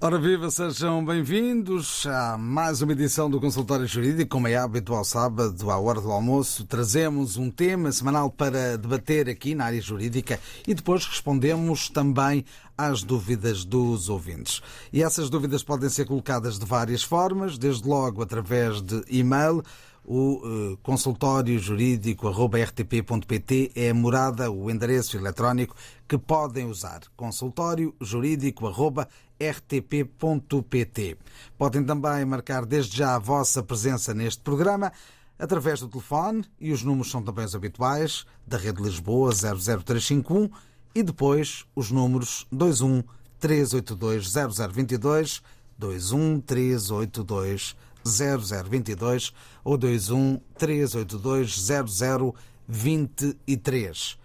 Ora viva, sejam bem-vindos a mais uma edição do Consultório Jurídico. Como é hábito ao sábado, à hora do almoço, trazemos um tema semanal para debater aqui na área jurídica e depois respondemos também às dúvidas dos ouvintes. E essas dúvidas podem ser colocadas de várias formas, desde logo através de e-mail o uh, consultório jurídico.rtp.pt é a morada, o endereço eletrónico que podem usar. Consultório jurídico.rtp.pt. Podem também marcar desde já a vossa presença neste programa através do telefone e os números são também os habituais da Rede Lisboa 00351 e depois os números 21 382 0022 21 382 0022 ou 21 382 0023.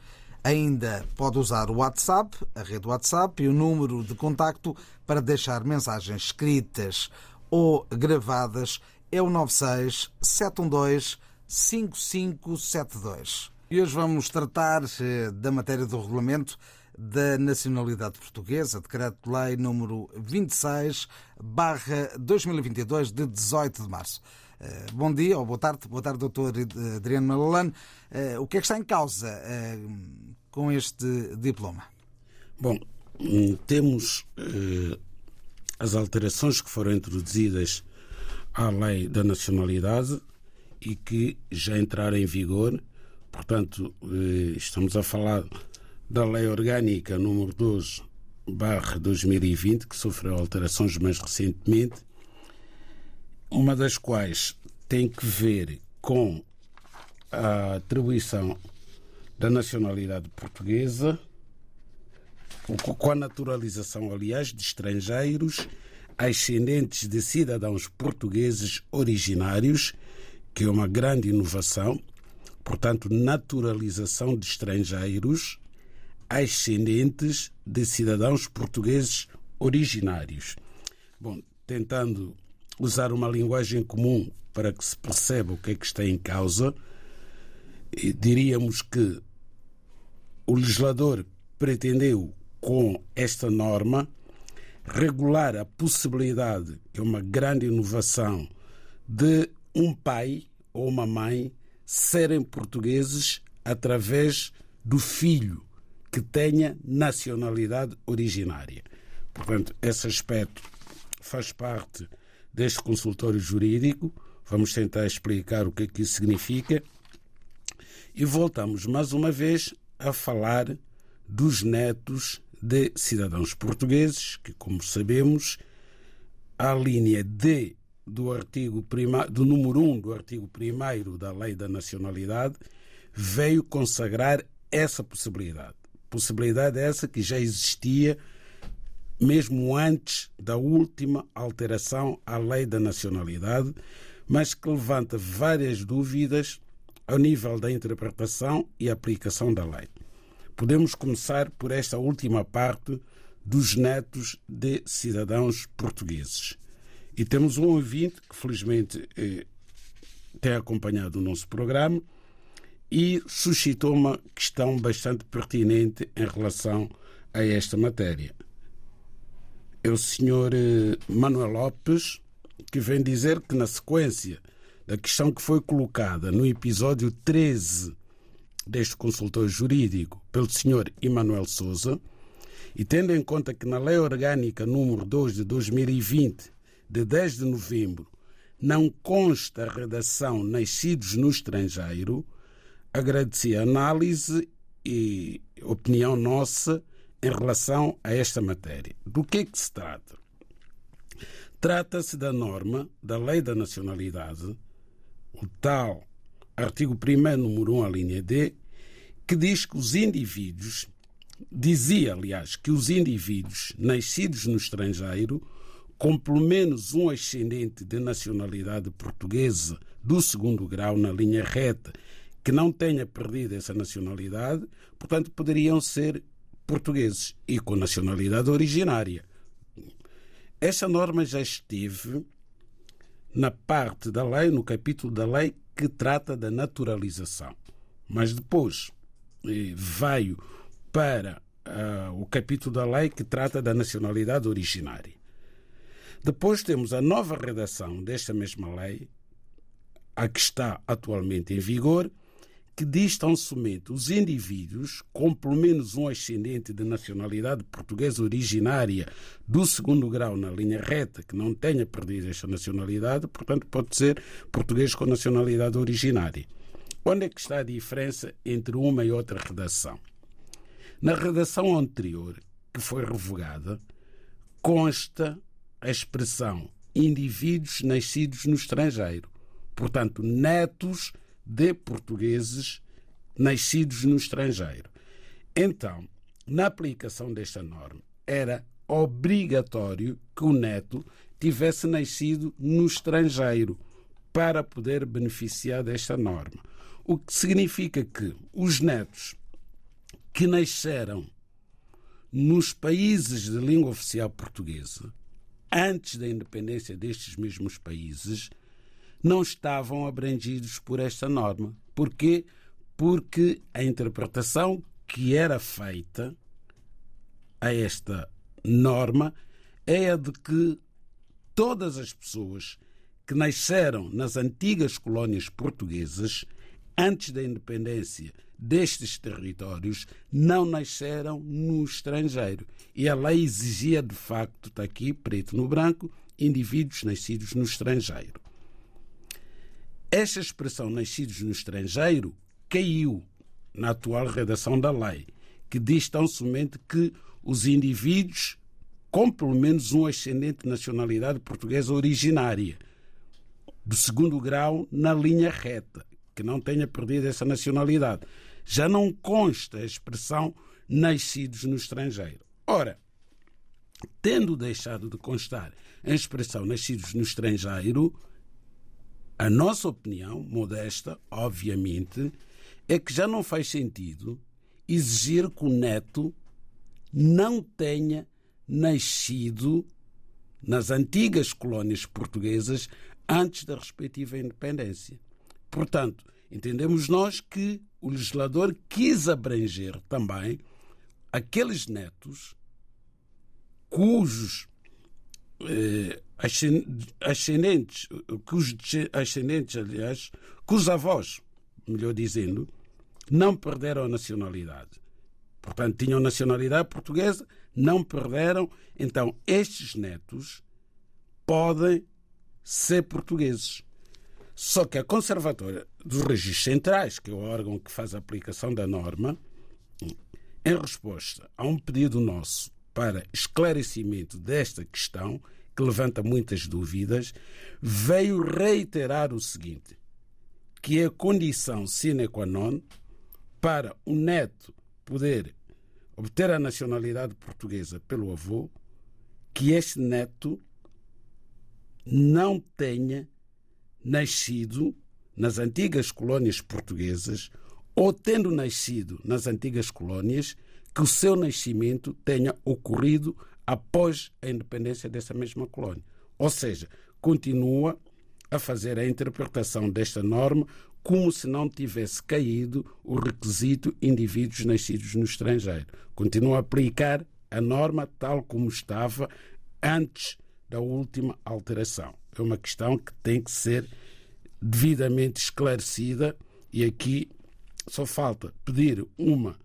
Ainda pode usar o WhatsApp, a rede WhatsApp e o número de contacto para deixar mensagens escritas ou gravadas é o 96 712 5572. E hoje vamos tratar eh, da matéria do regulamento da nacionalidade portuguesa, Decreto-Lei número 26, barra 2022, de 18 de março. Eh, bom dia, ou boa tarde, boa tarde, doutor Adriano Malalane. Eh, o que é que está em causa eh, com este diploma? Bom, hum, temos as alterações que foram introduzidas à lei da nacionalidade e que já entraram em vigor. Portanto, estamos a falar da Lei Orgânica número 12 barra 2020, que sofreu alterações mais recentemente, uma das quais tem que ver com a atribuição da nacionalidade portuguesa, com a naturalização, aliás, de estrangeiros ascendentes de cidadãos portugueses originários, que é uma grande inovação, portanto, naturalização de estrangeiros ascendentes de cidadãos portugueses originários. Bom, tentando usar uma linguagem comum para que se perceba o que é que está em causa, diríamos que o legislador pretendeu, com esta norma, regular a possibilidade, que é uma grande inovação, de um pai ou uma mãe serem portugueses através do filho que tenha nacionalidade originária. Portanto, esse aspecto faz parte deste consultório jurídico. Vamos tentar explicar o que é que isso significa. E voltamos mais uma vez a falar dos netos de cidadãos portugueses, que, como sabemos, a linha D do artigo do número 1 do artigo 1 da Lei da Nacionalidade veio consagrar essa possibilidade. Possibilidade essa que já existia mesmo antes da última alteração à lei da nacionalidade, mas que levanta várias dúvidas ao nível da interpretação e aplicação da lei. Podemos começar por esta última parte dos netos de cidadãos portugueses. E temos um ouvinte que, felizmente, eh, tem acompanhado o nosso programa e suscitou uma questão bastante pertinente em relação a esta matéria. É o senhor eh, Manuel Lopes que vem dizer que, na sequência da questão que foi colocada no episódio 13 deste consultor jurídico pelo senhor Emanuel Souza, e tendo em conta que na Lei Orgânica número 2 de 2020, de 10 de novembro, não consta a redação nascidos no estrangeiro, agradecer a análise e opinião nossa em relação a esta matéria. Do que é que se trata? Trata-se da norma da Lei da Nacionalidade, o tal artigo 1 número 1, a linha D, que diz que os indivíduos, dizia, aliás, que os indivíduos nascidos no estrangeiro, com pelo menos um ascendente de nacionalidade portuguesa do segundo grau na linha reta que não tenha perdido essa nacionalidade, portanto, poderiam ser portugueses e com nacionalidade originária. esta norma já esteve na parte da lei, no capítulo da lei que trata da naturalização. Mas depois eh, veio para uh, o capítulo da lei que trata da nacionalidade originária. Depois temos a nova redação desta mesma lei, a que está atualmente em vigor, que diz somente os indivíduos com pelo menos um ascendente de nacionalidade portuguesa originária do segundo grau na linha reta que não tenha perdido esta nacionalidade, portanto pode ser português com nacionalidade originária. Onde é que está a diferença entre uma e outra redação? Na redação anterior, que foi revogada, consta a expressão indivíduos nascidos no estrangeiro, portanto, netos de portugueses nascidos no estrangeiro. Então, na aplicação desta norma, era obrigatório que o neto tivesse nascido no estrangeiro para poder beneficiar desta norma. O que significa que os netos que nasceram nos países de língua oficial portuguesa, antes da independência destes mesmos países, não estavam abrangidos por esta norma. Porquê? Porque a interpretação que era feita a esta norma é a de que todas as pessoas que nasceram nas antigas colónias portuguesas, antes da independência destes territórios, não nasceram no estrangeiro. E a lei exigia, de facto, está aqui, preto no branco, indivíduos nascidos no estrangeiro. Esta expressão nascidos no estrangeiro caiu na atual redação da lei, que diz tão somente que os indivíduos com pelo menos um ascendente de nacionalidade portuguesa originária, do segundo grau na linha reta, que não tenha perdido essa nacionalidade. Já não consta a expressão nascidos no estrangeiro. Ora, tendo deixado de constar a expressão nascidos no estrangeiro, a nossa opinião, modesta, obviamente, é que já não faz sentido exigir que o neto não tenha nascido nas antigas colónias portuguesas antes da respectiva independência. Portanto, entendemos nós que o legislador quis abranger também aqueles netos cujos eh, ascendentes, cujos ascendentes, aliás, cujos avós, melhor dizendo, não perderam a nacionalidade. Portanto, tinham nacionalidade portuguesa, não perderam. Então, estes netos podem ser portugueses. Só que a Conservatória dos Registros Centrais, que é o órgão que faz a aplicação da norma, em resposta a um pedido nosso para esclarecimento desta questão, que levanta muitas dúvidas, veio reiterar o seguinte: que é a condição sine qua non para o neto poder obter a nacionalidade portuguesa pelo avô, que este neto não tenha nascido nas antigas colónias portuguesas ou tendo nascido nas antigas colónias, que o seu nascimento tenha ocorrido após a independência dessa mesma colónia. Ou seja, continua a fazer a interpretação desta norma como se não tivesse caído o requisito indivíduos nascidos no estrangeiro. Continua a aplicar a norma tal como estava antes da última alteração. É uma questão que tem que ser devidamente esclarecida e aqui só falta pedir uma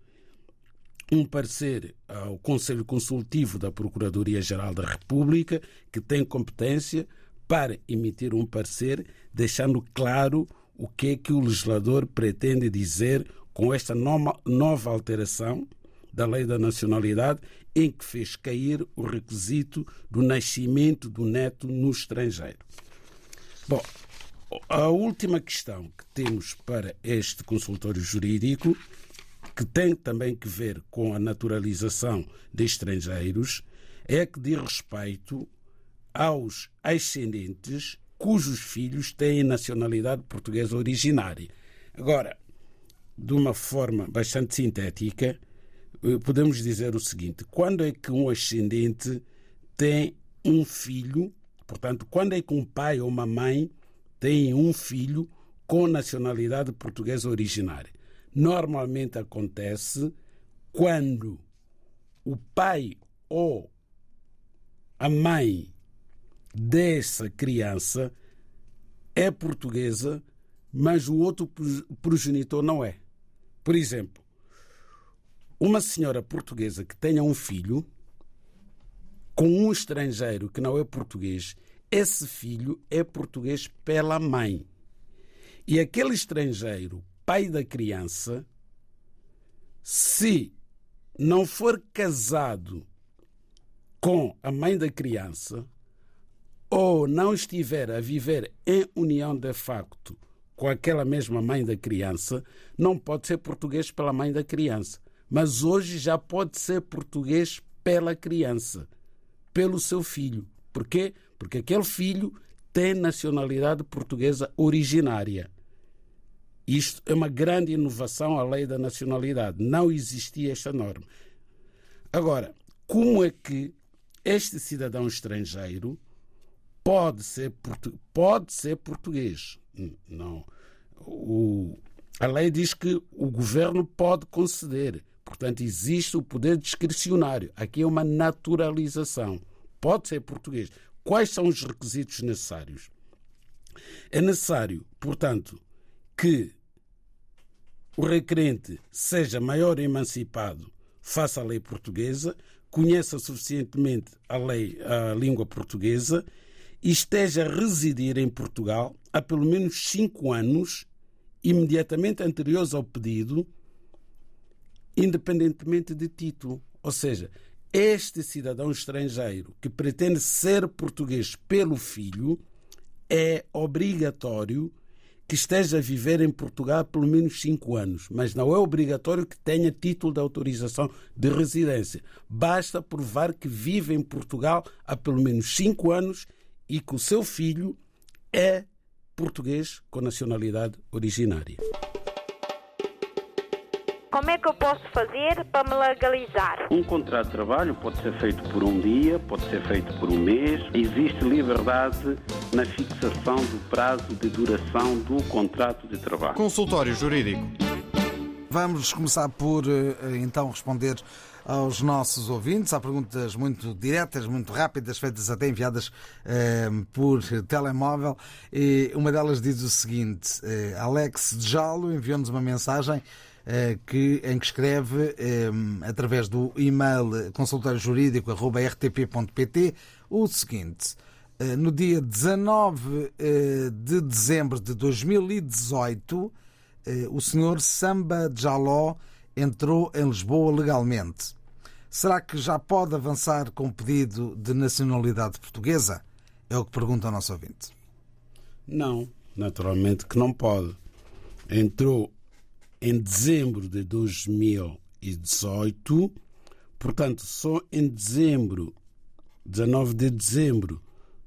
um parecer ao Conselho Consultivo da Procuradoria-Geral da República, que tem competência para emitir um parecer, deixando claro o que é que o legislador pretende dizer com esta nova alteração da Lei da Nacionalidade, em que fez cair o requisito do nascimento do neto no estrangeiro. Bom, a última questão que temos para este consultório jurídico que tem também que ver com a naturalização de estrangeiros, é que diz respeito aos ascendentes cujos filhos têm nacionalidade portuguesa originária. Agora, de uma forma bastante sintética, eh, podemos dizer o seguinte: quando é que um ascendente tem um filho, portanto, quando é que um pai ou uma mãe tem um filho com nacionalidade portuguesa originária? Normalmente acontece quando o pai ou a mãe dessa criança é portuguesa, mas o outro progenitor não é. Por exemplo, uma senhora portuguesa que tenha um filho com um estrangeiro que não é português, esse filho é português pela mãe. E aquele estrangeiro, pai da criança, se não for casado com a mãe da criança ou não estiver a viver em união de facto com aquela mesma mãe da criança, não pode ser português pela mãe da criança. Mas hoje já pode ser português pela criança, pelo seu filho. Por quê? Porque aquele filho tem nacionalidade portuguesa originária. Isto é uma grande inovação à lei da nacionalidade. Não existia esta norma. Agora, como é que este cidadão estrangeiro pode ser, pode ser português? Não. O, a lei diz que o governo pode conceder. Portanto, existe o poder discricionário. Aqui é uma naturalização. Pode ser português. Quais são os requisitos necessários? É necessário, portanto, que o requerente seja maior emancipado face à lei portuguesa, conheça suficientemente a lei, a língua portuguesa e esteja a residir em Portugal há pelo menos cinco anos, imediatamente anteriores ao pedido, independentemente de título. Ou seja, este cidadão estrangeiro que pretende ser português pelo filho é obrigatório que esteja a viver em Portugal pelo menos cinco anos, mas não é obrigatório que tenha título de autorização de residência. Basta provar que vive em Portugal há pelo menos cinco anos e que o seu filho é português com nacionalidade originária. Como é que eu posso fazer para me legalizar? Um contrato de trabalho pode ser feito por um dia, pode ser feito por um mês. Existe liberdade na fixação do prazo de duração do contrato de trabalho. Consultório Jurídico. Vamos começar por eh, então responder aos nossos ouvintes. Há perguntas muito diretas, muito rápidas, feitas até enviadas eh, por telemóvel. E uma delas diz o seguinte: eh, Alex Jalo enviou-nos uma mensagem eh, que, em que escreve, eh, através do e-mail consultóriojurídico.rtp.pt, o seguinte. Eh, no dia 19 de dezembro de 2018, o senhor Samba Jaló entrou em Lisboa legalmente. Será que já pode avançar com o pedido de nacionalidade portuguesa? É o que pergunta o nosso ouvinte. Não, naturalmente que não pode. Entrou em dezembro de 2018, portanto, só em dezembro, 19 de dezembro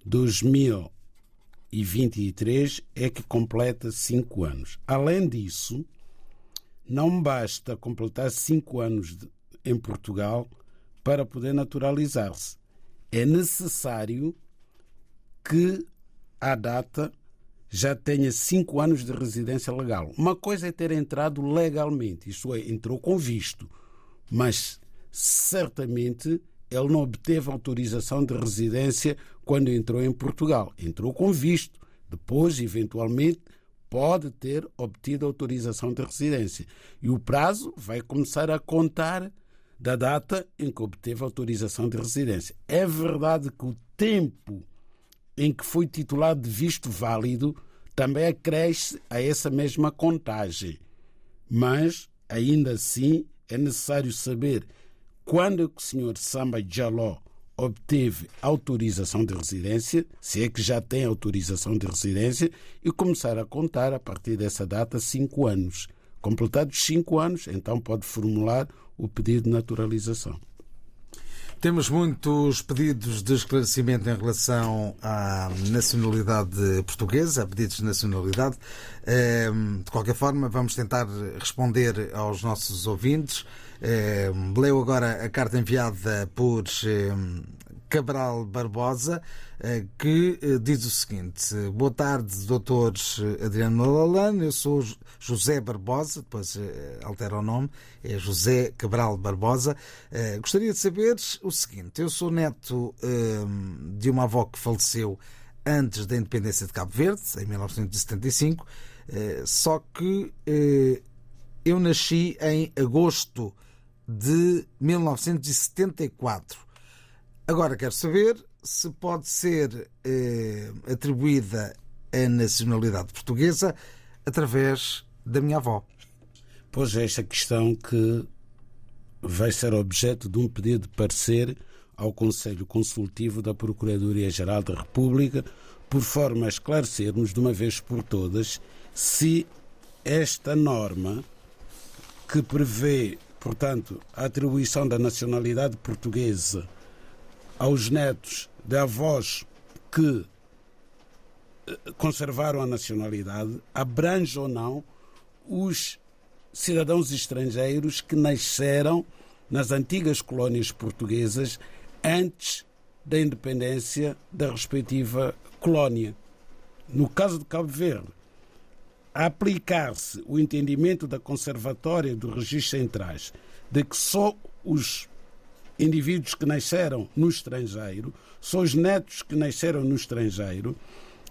de 2023, é que completa cinco anos. Além disso, não basta completar cinco anos em Portugal para poder naturalizar-se. É necessário que a data já tenha cinco anos de residência legal. Uma coisa é ter entrado legalmente, isto é, entrou com visto, mas certamente ele não obteve autorização de residência quando entrou em Portugal. Entrou com visto. Depois, eventualmente, pode ter obtido autorização de residência. E o prazo vai começar a contar da data em que obteve autorização de residência. É verdade que o tempo em que foi titulado de visto válido também acresce a essa mesma contagem. Mas, ainda assim, é necessário saber quando o senhor Samba Jaló obteve autorização de residência, se é que já tem autorização de residência, e começar a contar a partir dessa data cinco anos. Completados cinco anos, então pode formular o pedido de naturalização. Temos muitos pedidos de esclarecimento em relação à nacionalidade portuguesa, pedidos de nacionalidade. Ehm, de qualquer forma, vamos tentar responder aos nossos ouvintes. Ehm, leu agora a carta enviada por ehm, Cabral Barbosa, que diz o seguinte: Boa tarde, doutores Adriano Lalane. Eu sou José Barbosa, depois altera o nome, é José Cabral Barbosa. Gostaria de saber o seguinte: eu sou neto de uma avó que faleceu antes da independência de Cabo Verde, em 1975, só que eu nasci em agosto de 1974. Agora quero saber se pode ser eh, atribuída a nacionalidade portuguesa através da minha avó. Pois é, esta questão que vai ser objeto de um pedido de parecer ao Conselho Consultivo da Procuradoria-Geral da República, por forma a esclarecermos de uma vez por todas se esta norma que prevê portanto, a atribuição da nacionalidade portuguesa aos netos de avós que eh, conservaram a nacionalidade abrange ou não os cidadãos estrangeiros que nasceram nas antigas colónias portuguesas antes da independência da respectiva colónia. No caso de Cabo Verde, aplicar-se o entendimento da Conservatória do Registro Centrais de que só os indivíduos que nasceram no estrangeiro, só os netos que nasceram no estrangeiro,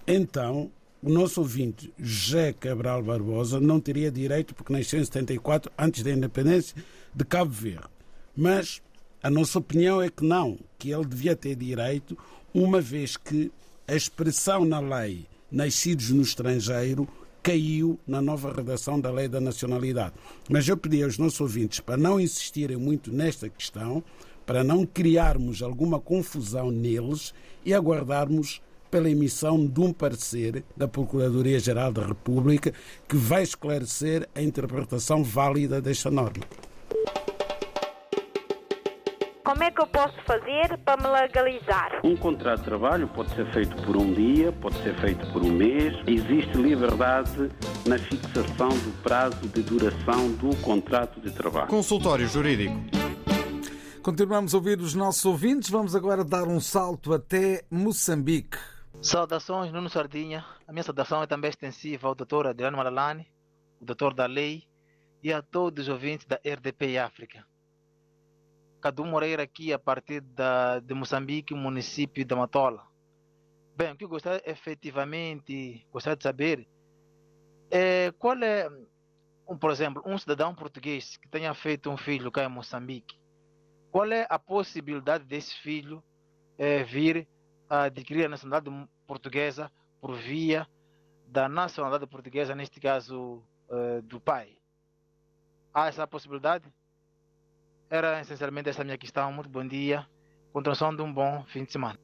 então o nosso ouvinte José Cabral Barbosa não teria direito, porque nasceu em 74, antes da independência de Cabo Verde. Mas a nossa opinião é que não, que ele devia ter direito, uma vez que a expressão na lei nascidos no estrangeiro caiu na nova redação da Lei da Nacionalidade. Mas eu pedi aos nossos ouvintes para não insistirem muito nesta questão, para não criarmos alguma confusão neles e aguardarmos pela emissão de um parecer da Procuradoria-Geral da República que vai esclarecer a interpretação válida desta norma. Como é que eu posso fazer para me legalizar? Um contrato de trabalho pode ser feito por um dia, pode ser feito por um mês. Existe liberdade na fixação do prazo de duração do contrato de trabalho. Consultório Jurídico. Continuamos a ouvir os nossos ouvintes. Vamos agora dar um salto até Moçambique. Saudações, Nuno Sardinha. A minha saudação é também extensiva ao doutor Adriano Malalane, o doutor da Lei e a todos os ouvintes da RDP África. Cadu Moreira aqui a partir da, de Moçambique, município de Matola. Bem, o que eu gostaria efetivamente gostaria de saber é qual é, um, por exemplo, um cidadão português que tenha feito um filho cá em Moçambique, qual é a possibilidade desse filho é, vir a adquirir a nacionalidade portuguesa por via da nacionalidade portuguesa, neste caso é, do pai? Há essa possibilidade? Era essencialmente essa minha questão. Muito bom dia. Continuação de um bom fim de semana.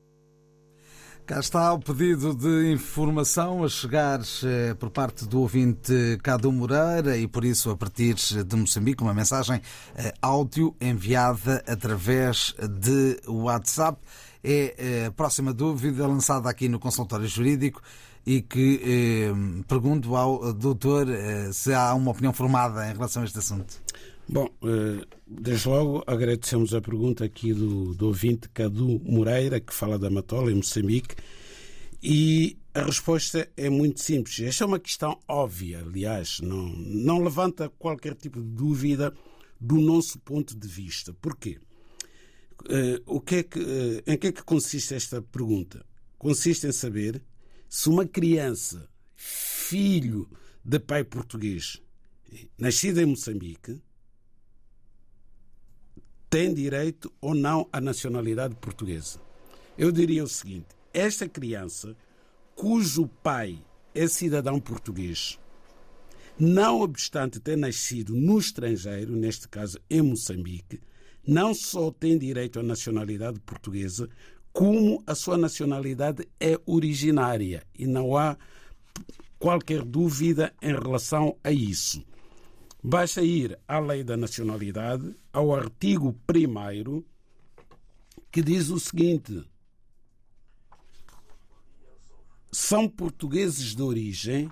Cá está o pedido de informação a chegar eh, por parte do ouvinte Cadu Moreira e por isso a partir de Moçambique uma mensagem eh, áudio enviada através de WhatsApp. É eh, a próxima dúvida lançada aqui no consultório jurídico e que eh, pergunto ao doutor eh, se há uma opinião formada em relação a este assunto. Bom, eh, desde logo agradecemos a pergunta aqui do, do ouvinte Cadu Moreira, que fala da Matola, em Moçambique, e a resposta é muito simples. Esta é uma questão óbvia, aliás, não, não levanta qualquer tipo de dúvida do nosso ponto de vista. Porquê? Uh, o que é que, uh, em que é que consiste esta pergunta? Consiste em saber se uma criança, filho de pai português, nascida em Moçambique, tem direito ou não à nacionalidade portuguesa. Eu diria o seguinte: esta criança, cujo pai é cidadão português, não obstante ter nascido no estrangeiro, neste caso em Moçambique, não só tem direito à nacionalidade portuguesa, como a sua nacionalidade é originária e não há qualquer dúvida em relação a isso. Basta ir à Lei da Nacionalidade, ao artigo 1 que diz o seguinte: são portugueses de origem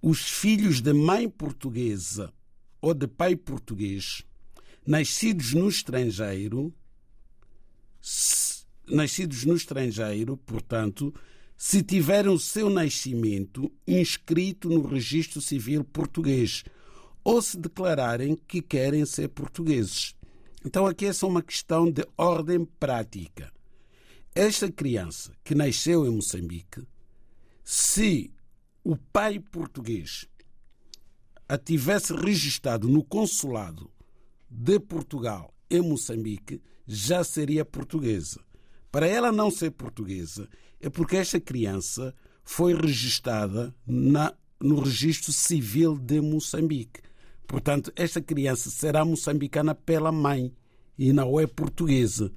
os filhos de mãe portuguesa ou de pai português, nascidos no estrangeiro, nascidos no estrangeiro, portanto, se tiverem o seu nascimento inscrito no registro civil português ou se declararem que querem ser portugueses. Então, aqui é só uma questão de ordem prática. Esta criança que nasceu em Moçambique, se o pai português a tivesse registrado no consulado de Portugal em Moçambique, já seria portuguesa. Para ela não ser portuguesa, é porque esta criança foi registrada na, no registro civil de Moçambique. Portanto, esta criança será moçambicana pela mãe e não é portuguesa.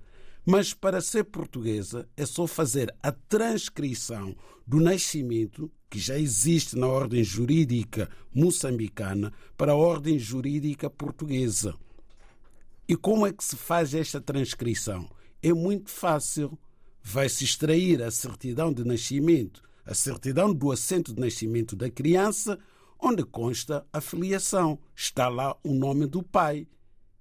Mas para ser portuguesa é só fazer a transcrição do nascimento, que já existe na ordem jurídica moçambicana, para a ordem jurídica portuguesa. E como é que se faz esta transcrição? É muito fácil. Vai-se extrair a certidão de nascimento, a certidão do assento de nascimento da criança, onde consta a filiação. Está lá o nome do pai.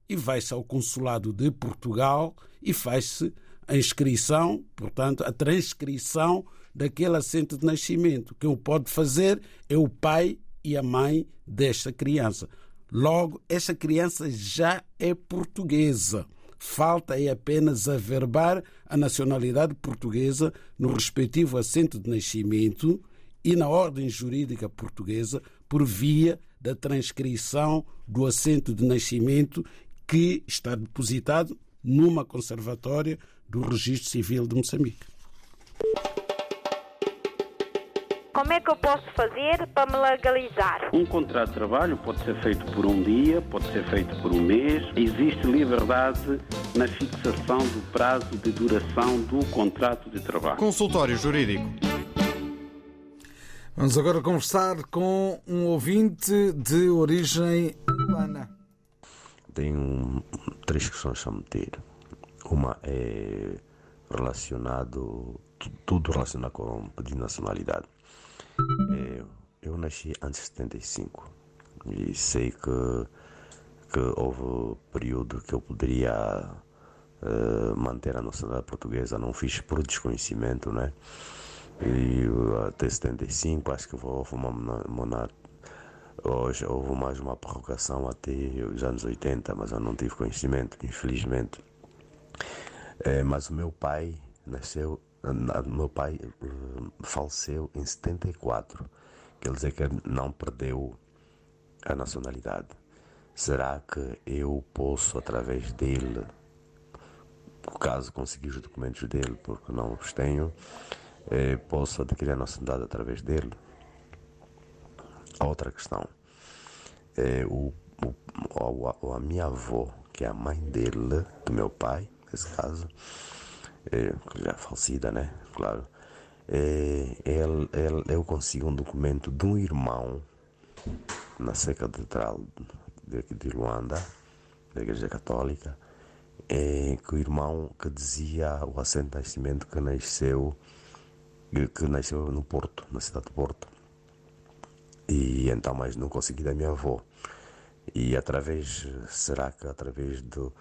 E vai-se ao consulado de Portugal e faz-se a inscrição, portanto, a transcrição daquele assento de nascimento. Quem o pode fazer é o pai e a mãe desta criança. Logo, esta criança já é portuguesa. Falta é apenas averbar a nacionalidade portuguesa no respectivo assento de nascimento e na ordem jurídica portuguesa por via da transcrição do assento de nascimento que está depositado numa conservatória do Registro Civil de Moçambique. Como é que eu posso fazer para me legalizar? Um contrato de trabalho pode ser feito por um dia, pode ser feito por um mês. Existe liberdade na fixação do prazo de duração do contrato de trabalho. Consultório Jurídico. Vamos agora conversar com um ouvinte de origem angolana. Tenho três questões a meter. Uma é relacionado tudo relacionado com de nacionalidade. É, eu nasci antes de 75 e sei que, que houve período que eu poderia uh, manter a nacionalidade portuguesa, não fiz por desconhecimento, né? E até 75 acho que houve uma, uma Hoje houve mais uma prorrogação até os anos 80, mas eu não tive conhecimento, infelizmente. É, mas o meu pai nasceu meu pai uh, faleceu em 74. Quer dizer que não perdeu a nacionalidade. Será que eu posso, através dele, caso conseguir os documentos dele, porque não os tenho, eh, posso adquirir a nacionalidade através dele? Outra questão. É, o, o, a, a minha avó, que é a mãe dele, do meu pai, nesse caso, é, já falecida, né? Claro. É, ele, ele, eu consigo um documento de um irmão na seca catedral de, de Luanda, da Igreja Católica, é, que o irmão que dizia o assento de nascimento que nasceu, que nasceu no Porto, na cidade de Porto. E então, mas não consegui da minha avó. E através, será que através do,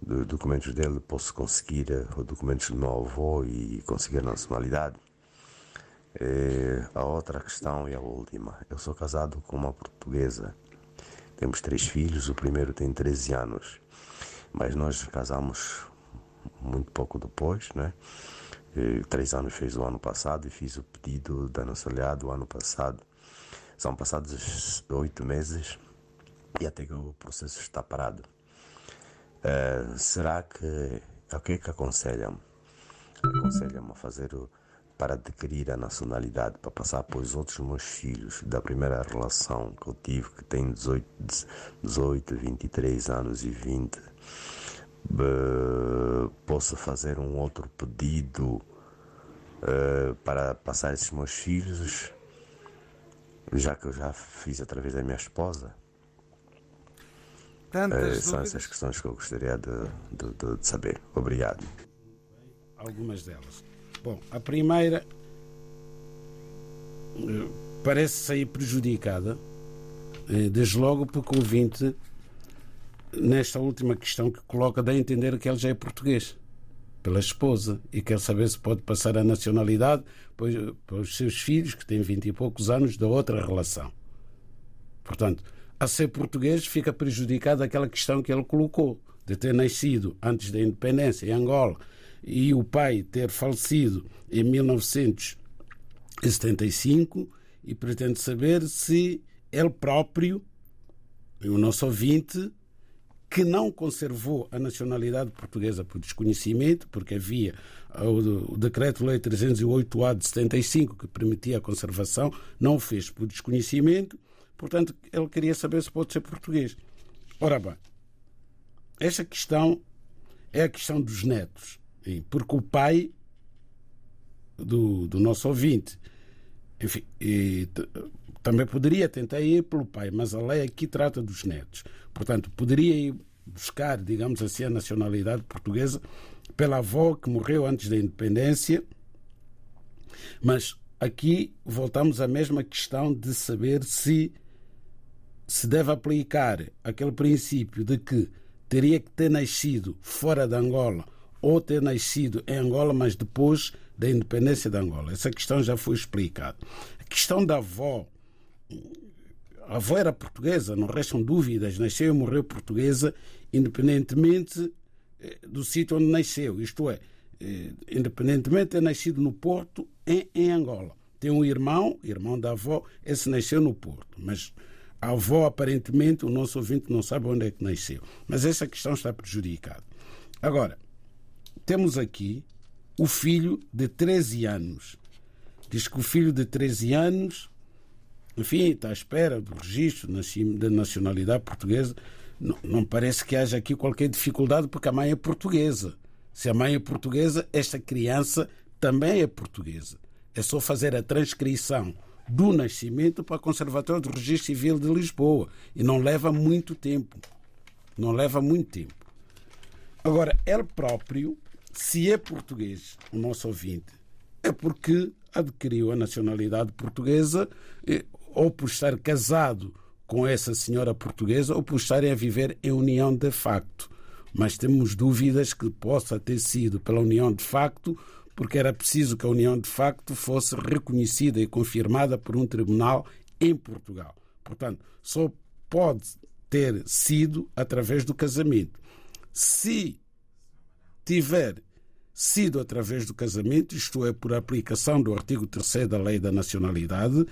de documentos dele posso conseguir uh, documentos do meu avô e conseguir a nacionalidade. É, a outra questão e a última. Eu sou casado com uma portuguesa. Temos três filhos, o primeiro tem 13 anos. Mas nós casamos muito pouco depois, né? Três anos fez o ano passado e fiz o pedido da nacionalidade o ano passado. São passados oito meses e até que o processo está parado. Uh, será que o que é que aconselham? Aconselham a fazer o, para adquirir a nacionalidade, para passar para os outros meus filhos da primeira relação que eu tive, que tem 18, 18 23 anos e 20. Uh, posso fazer um outro pedido uh, para passar esses meus filhos, já que eu já fiz através da minha esposa? Tantas é, são essas questões que eu gostaria de, de, de, saber. Obrigado. Algumas delas. Bom, a primeira eh, parece sair prejudicada, eh, desde logo porque o ouvinte, nesta última questão que coloca, dá a entender que ele já é português. pela esposa e quer saber se pode passar a nacionalidade para os seus filhos, que têm vinte e poucos anos, da outra relação. Portanto, a ser português fica prejudicado aquela questão que ele colocou, de ter nascido antes da independência em Angola e o pai ter falecido em 1975 e pretende saber se ele próprio, o nosso ouvinte, que não conservou a nacionalidade portuguesa por desconhecimento, porque havia o, Decreto-Lei 308-A de 75 que permitia a conservação, não o fez por desconhecimento, portanto, ele queria saber se pode ser português. Ora bem, esta questão é a questão dos netos, porque o pai do, do nosso ouvinte, enfim, também poderia tentar ir pelo pai, mas a lei aqui trata dos netos. Portanto, poderia ir buscar, digamos assim, a nacionalidade portuguesa pela avó que morreu antes da independência. Mas aqui voltamos à mesma questão de saber se se deve aplicar aquele princípio de que teria que ter nascido fora de Angola ou ter nascido em Angola, mas depois da independência de Angola. Essa questão já foi explicada. A questão da avó a avó era portuguesa, não restam dúvidas, nasceu e morreu portuguesa, independentemente eh, do sítio onde nasceu, isto é, eh, independentemente de ter nascido no Porto, em, em Angola. Tem um irmão, irmão da avó, esse nasceu no Porto, mas a avó, aparentemente, o nosso ouvinte não sabe onde é que nasceu. Mas essa questão está prejudicada. Agora, temos aqui o filho de 13 anos. Diz que o filho de 13 anos enfim, está à espera do registro da nacionalidade portuguesa. Não, não parece que haja aqui qualquer dificuldade, porque a mãe é portuguesa. Se a mãe é portuguesa, esta criança também é portuguesa. É só fazer a transcrição do nascimento para o Conservatório do Registro Civil de Lisboa. E não leva muito tempo. Não leva muito tempo. Agora, ele próprio, se é português, o nosso ouvinte, é porque adquiriu a nacionalidade portuguesa ou por estar casado com essa senhora portuguesa ou por estarem a viver em união de facto. Mas temos dúvidas que possa ter sido pela união de facto, porque era preciso que a união de facto fosse reconhecida e confirmada por um tribunal em Portugal. Portanto, só pode ter sido através do casamento. Se tiver sido através do casamento, isto é, por aplicação do artigo 3 da Lei da Nacionalidade,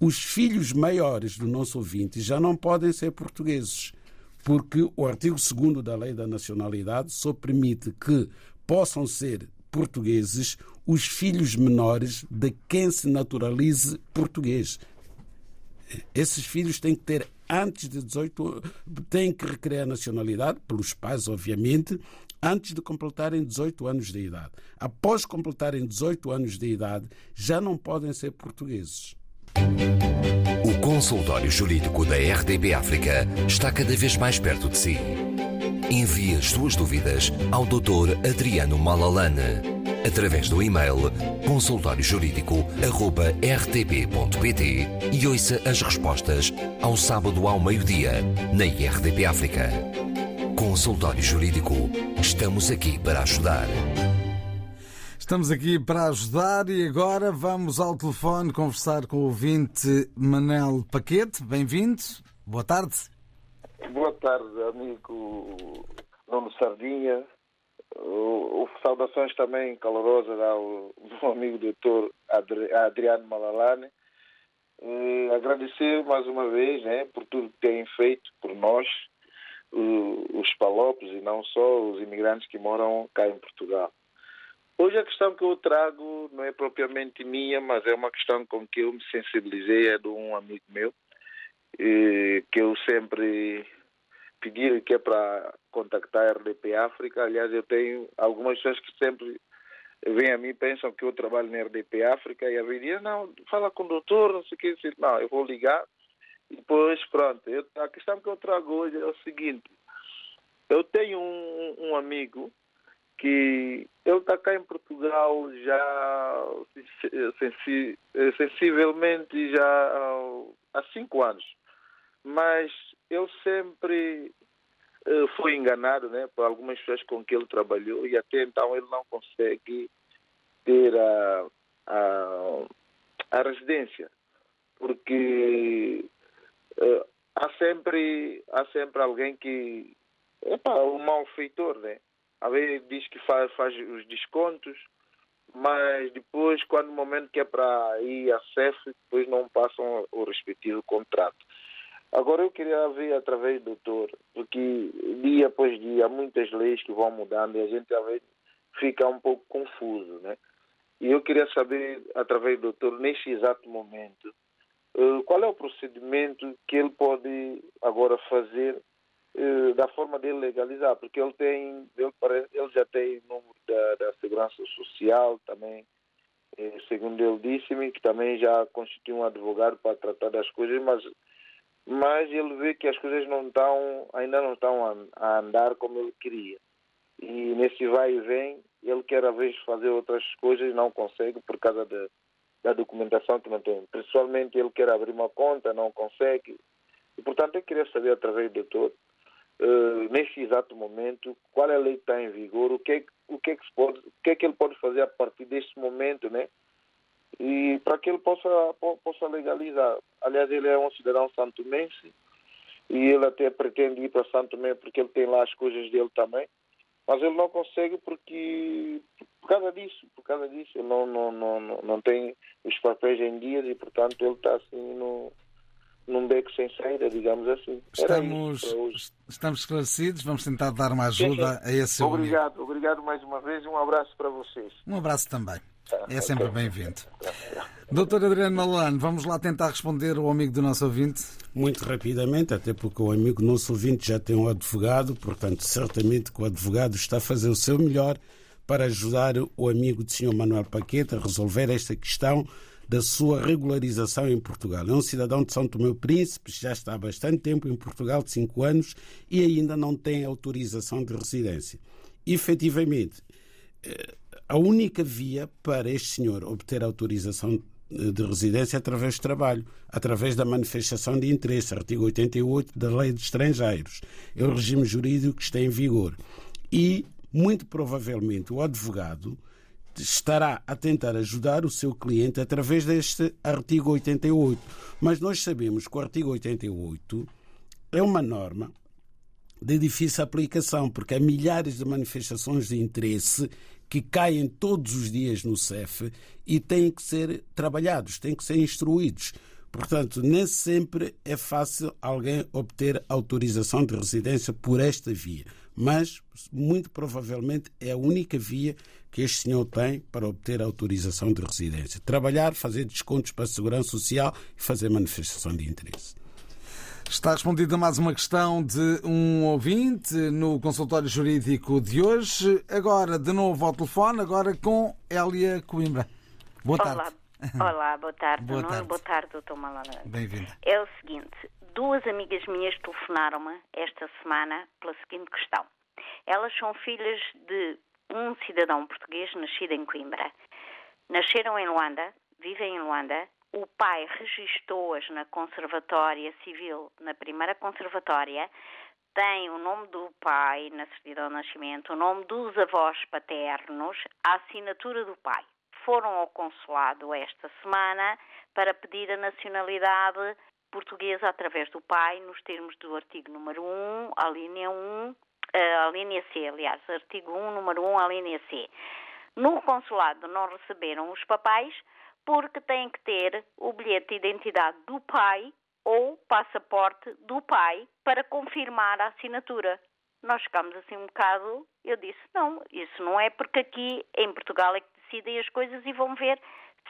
os filhos maiores do nosso ouvinte já não podem ser portugueses, porque o artigo 2 da Lei da Nacionalidade só permite que possam ser portugueses os filhos menores de quem se naturalize português. Esses filhos têm que ter antes de 18 têm que requerer a nacionalidade pelos pais, obviamente, antes de completarem 18 anos de idade. Após completarem 18 anos de idade, já não podem ser portugueses. O consultório jurídico da RDB África está cada vez mais perto de si. Envie as suas dúvidas ao Dr. Adriano Malalane através do e-mail consultóriojurídico.rtp.pt e ouça as respostas ao sábado ao meio-dia na RDP África. Consultório Jurídico. Estamos aqui para ajudar. Estamos aqui para ajudar e agora vamos ao telefone conversar com o ouvinte Manel Paquete. Bem-vindo. Boa tarde. Boa tarde, amigo Nuno Sardinha. O, o, saudações também calorosas ao, ao amigo doutor Adriano Malalane. E agradecer mais uma vez né, por tudo que têm feito por nós, os palopes e não só os imigrantes que moram cá em Portugal. Hoje a questão que eu trago não é propriamente minha, mas é uma questão com que eu me sensibilizei, é de um amigo meu, que eu sempre pedi que é para contactar a RDP África. Aliás, eu tenho algumas pessoas que sempre vêm a mim pensam que eu trabalho na RDP África e a vida não, fala com o doutor, não sei o que, não, eu vou ligar e depois, pronto, eu, a questão que eu trago hoje é o seguinte. Eu tenho um, um amigo que ele está cá em Portugal já sensi, sensivelmente já há cinco anos. Mas ele sempre uh, foi enganado né, por algumas pessoas com que ele trabalhou e até então ele não consegue ter a, a, a residência, porque uh, há, sempre, há sempre alguém que é um malfeitor, né? A vezes diz que faz, faz os descontos, mas depois, quando o momento que é para ir a CEF, depois não passam o respectivo contrato. Agora eu queria ver através do doutor, porque dia após dia há muitas leis que vão mudando e a gente às vezes fica um pouco confuso, né? E eu queria saber, através do doutor, neste exato momento, qual é o procedimento que ele pode agora fazer eh, da forma dele legalizar, porque ele tem, ele, já tem número da, da segurança social também, eh, segundo ele disse-me, que também já constitui um advogado para tratar das coisas, mas mas ele vê que as coisas não estão, ainda não estão a, a andar como ele queria. E nesse vai e vem, ele quer às vezes fazer outras coisas não consegue por causa de, da documentação que não tem. Principalmente ele quer abrir uma conta, não consegue. E portanto eu queria saber através do doutor, uh, nesse exato momento, qual é a lei que está em vigor, o que, é, o que é que pode, o que é que ele pode fazer a partir deste momento, né? e para que ele possa, possa legalizar. Aliás, ele é um cidadão santomense e ele até pretende ir para Santo Tomé porque ele tem lá as coisas dele também, mas ele não consegue porque por causa disso, por causa disso, ele não, não, não, não tem os papéis em dias e portanto ele está assim no, num beco sem saída, digamos assim. Estamos, estamos esclarecidos, vamos tentar dar uma ajuda sim, sim. a esse Obrigado, amigo. obrigado mais uma vez, um abraço para vocês. Um abraço também. É sempre bem-vindo. Doutor Adriano Malano, vamos lá tentar responder ao amigo do nosso ouvinte? Muito rapidamente, até porque o amigo nosso ouvinte já tem um advogado, portanto, certamente que o advogado está a fazer o seu melhor para ajudar o amigo do Sr. Manuel Paqueta a resolver esta questão da sua regularização em Portugal. É um cidadão de São Tomé Príncipe, já está há bastante tempo em Portugal, de 5 anos, e ainda não tem autorização de residência. Efetivamente, eh, a única via para este senhor obter autorização eh, de residência é através do trabalho, através da manifestação de interesse, artigo 88 da Lei de Estrangeiros. É o regime jurídico que está em vigor. E, muito provavelmente, o advogado estará a tentar ajudar o seu cliente através deste artigo 88. Mas nós sabemos que o artigo 88 é uma norma de difícil aplicação, porque há milhares de manifestações de interesse que caem todos os dias no CEF e têm que ser trabalhados, têm que ser instruídos. Portanto, nem sempre é fácil alguém obter autorização de residência por esta via, mas muito provavelmente é a única via que este senhor tem para obter autorização de residência. Trabalhar, fazer descontos para a segurança social e fazer manifestação de interesse. Está respondida mais uma questão de um ouvinte no consultório jurídico de hoje. Agora, de novo ao telefone, agora com Hélia Coimbra. Boa tarde. Olá, Olá boa tarde. Boa tarde, boa tarde doutor Malalã. Bem-vinda. É o seguinte, duas amigas minhas telefonaram-me esta semana pela seguinte questão. Elas são filhas de um cidadão português nascido em Coimbra. Nasceram em Luanda, vivem em Luanda o pai registou-as na Conservatória Civil, na primeira Conservatória, tem o nome do pai na certidão de nascimento, o nome dos avós paternos, a assinatura do pai. Foram ao consulado esta semana para pedir a nacionalidade portuguesa através do pai, nos termos do artigo número 1, a linha 1, eh, a linha C, aliás, artigo 1, número 1, a linha C. No consulado não receberam os papéis, porque têm que ter o bilhete de identidade do pai ou passaporte do pai para confirmar a assinatura. Nós ficamos assim um bocado. Eu disse: não, isso não é porque aqui em Portugal é que decidem as coisas e vão ver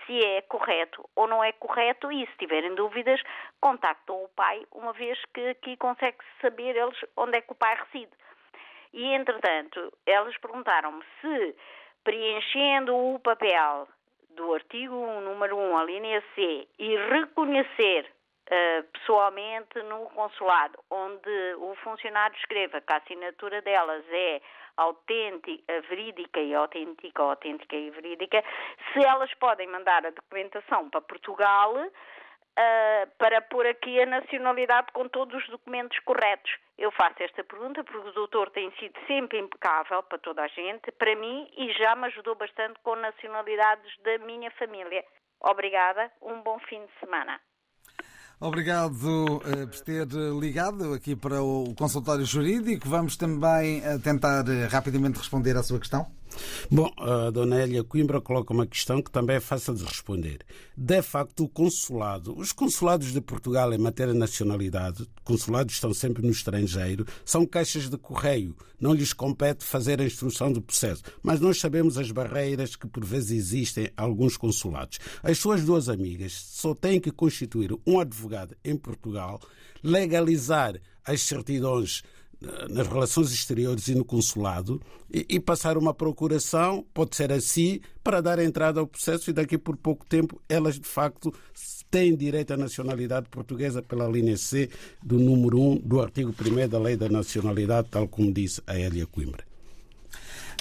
se é correto ou não é correto e se tiverem dúvidas, contactam o pai, uma vez que aqui consegue saber eles onde é que o pai reside. E entretanto, elas perguntaram-me se preenchendo o papel do artigo 1, número 1, a linha C, e reconhecer uh, pessoalmente no consulado, onde o funcionário escreva que a assinatura delas é autêntica, verídica e autêntica, autêntica e verídica, se elas podem mandar a documentação para Portugal, uh, para pôr aqui a nacionalidade com todos os documentos corretos? Eu faço esta pergunta porque o doutor tem sido sempre impecável para toda a gente, para mim, e já me ajudou bastante com nacionalidades da minha família. Obrigada, um bom fim de semana. Obrigado uh, por ter ligado aqui para o consultório jurídico. Vamos também uh, tentar rapidamente responder à sua questão. Bom, a Dona Elia Coimbra coloca uma questão que também é fácil de responder. De facto, o consulado, os consulados de Portugal em matéria de nacionalidade, consulados estão sempre no estrangeiro, são caixas de correio. Não lhes compete fazer a instrução do processo. Mas nós sabemos as barreiras que por vezes existem em alguns consulados. As suas duas amigas só têm que constituir um advogado em Portugal, legalizar as certidões nas relações exteriores e no consulado e, e, passar uma procuração, pode ser assim, para dar entrada ao processo e daqui por pouco tempo elas de facto têm direito à nacionalidade portuguesa pela linha C do número 1 do artigo 1 da Lei da Nacionalidade, tal como disse a Elia Coimbra.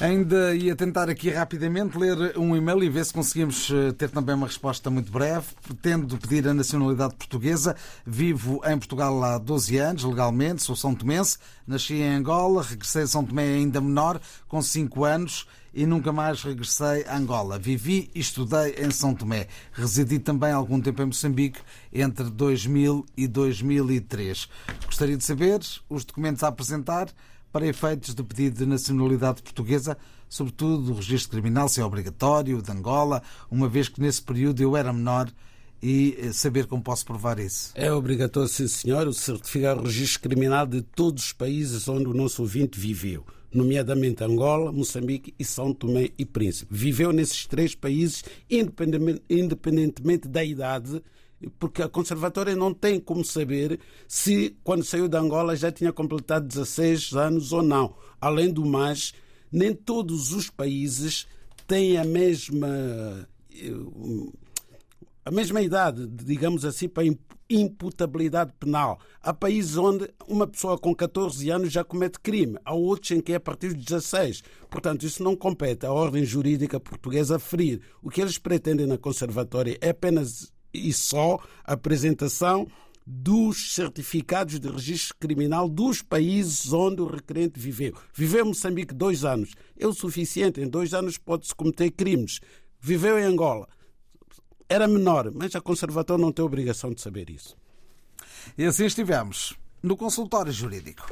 Ainda ia tentar aqui rapidamente ler um e-mail e ver se conseguimos eh, ter também uma resposta muito breve. Pretendo pedir a nacionalidade portuguesa. Vivo em Portugal há 12 anos, legalmente, sou São Tomense. Nasci em Angola, regressei a São Tomé ainda menor, com 5 anos e nunca mais regressei a Angola. Vivi e estudei em São Tomé. Residi também algum tempo em Moçambique, entre 2000 e 2003. Gostaria de saber os documentos a apresentar para efeitos de pedido de nacionalidade portuguesa, sobretudo o registro criminal, se é obrigatório, de Angola, uma vez que nesse período eu era menor e eh, saber como posso provar isso. É obrigatório, sim senhor, o certificar o registro criminal de todos os países onde o nosso ouvinte viveu, nomeadamente Angola, Moçambique e São Tomé e Príncipe. Viveu nesses três países, independentemente da idade porque a conservatória não tem como saber se, quando saiu de Angola, já tinha completado 16 anos ou não. Além do mais, nem todos os países têm a mesma eh, a mesma idade, digamos assim, para imputabilidade penal. Há países onde uma pessoa com 14 anos já comete crime, há outros em que é a partir de 16. Portanto, isso não compete à ordem jurídica portuguesa ferir. O que eles pretendem na conservatória é apenas e só a apresentação dos certificados de registro criminal dos países onde o requerente viveu. Viveu em Moçambique dois anos. É o suficiente. Em dois anos pode-se cometer crimes. Viveu em Angola. Era menor, mas a conservatória não tem obrigação de saber isso. E assim estivemos no consultório jurídico.